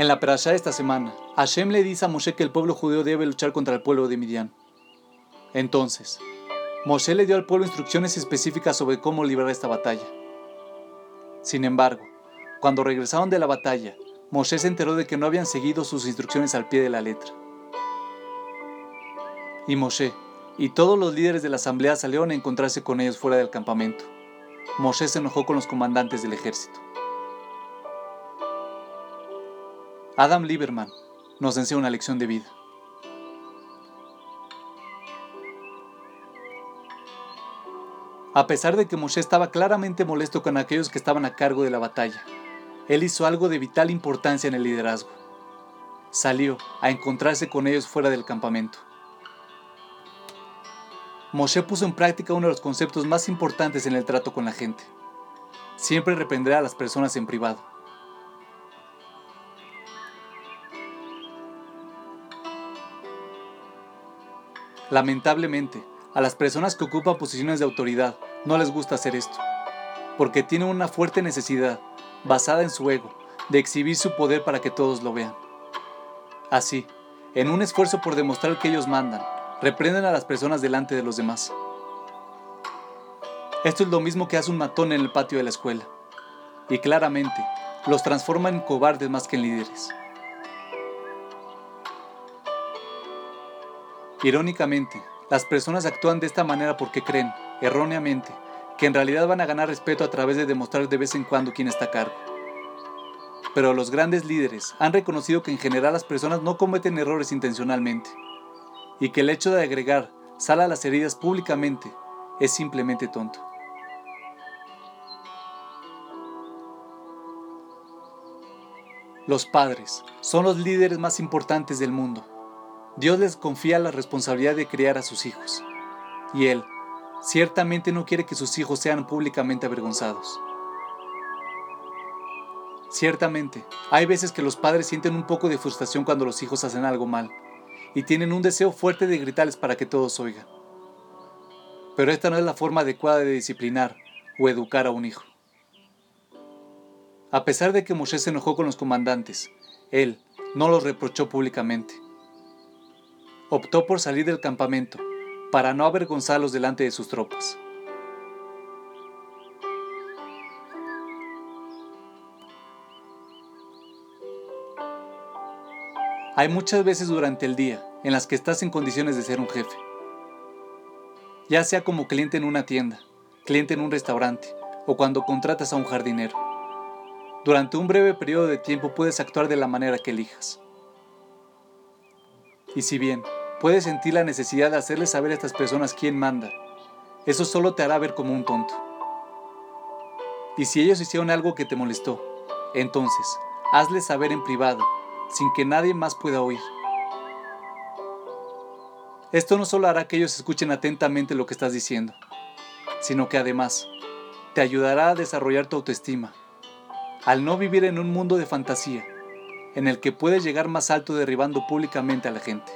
En la perashá de esta semana, Hashem le dice a Moshe que el pueblo judío debe luchar contra el pueblo de Midian. Entonces, Moshe le dio al pueblo instrucciones específicas sobre cómo librar esta batalla. Sin embargo, cuando regresaron de la batalla, Moshe se enteró de que no habían seguido sus instrucciones al pie de la letra. Y Moshe y todos los líderes de la asamblea salieron a encontrarse con ellos fuera del campamento. Moshe se enojó con los comandantes del ejército. Adam Lieberman nos enseña una lección de vida. A pesar de que Moshe estaba claramente molesto con aquellos que estaban a cargo de la batalla, él hizo algo de vital importancia en el liderazgo. Salió a encontrarse con ellos fuera del campamento. Moshe puso en práctica uno de los conceptos más importantes en el trato con la gente. Siempre reprenderá a las personas en privado. Lamentablemente, a las personas que ocupan posiciones de autoridad no les gusta hacer esto, porque tienen una fuerte necesidad, basada en su ego, de exhibir su poder para que todos lo vean. Así, en un esfuerzo por demostrar que ellos mandan, reprenden a las personas delante de los demás. Esto es lo mismo que hace un matón en el patio de la escuela, y claramente los transforma en cobardes más que en líderes. Irónicamente, las personas actúan de esta manera porque creen, erróneamente, que en realidad van a ganar respeto a través de demostrar de vez en cuando quién está a cargo. Pero los grandes líderes han reconocido que en general las personas no cometen errores intencionalmente, y que el hecho de agregar sal a las heridas públicamente es simplemente tonto. Los padres son los líderes más importantes del mundo Dios les confía la responsabilidad de criar a sus hijos, y Él ciertamente no quiere que sus hijos sean públicamente avergonzados. Ciertamente, hay veces que los padres sienten un poco de frustración cuando los hijos hacen algo mal, y tienen un deseo fuerte de gritarles para que todos oigan. Pero esta no es la forma adecuada de disciplinar o educar a un hijo. A pesar de que Moshe se enojó con los comandantes, él no los reprochó públicamente optó por salir del campamento para no avergonzarlos delante de sus tropas. Hay muchas veces durante el día en las que estás en condiciones de ser un jefe, ya sea como cliente en una tienda, cliente en un restaurante o cuando contratas a un jardinero. Durante un breve periodo de tiempo puedes actuar de la manera que elijas. Y si bien Puedes sentir la necesidad de hacerle saber a estas personas quién manda. Eso solo te hará ver como un tonto. Y si ellos hicieron algo que te molestó, entonces hazle saber en privado, sin que nadie más pueda oír. Esto no solo hará que ellos escuchen atentamente lo que estás diciendo, sino que además te ayudará a desarrollar tu autoestima, al no vivir en un mundo de fantasía, en el que puedes llegar más alto derribando públicamente a la gente.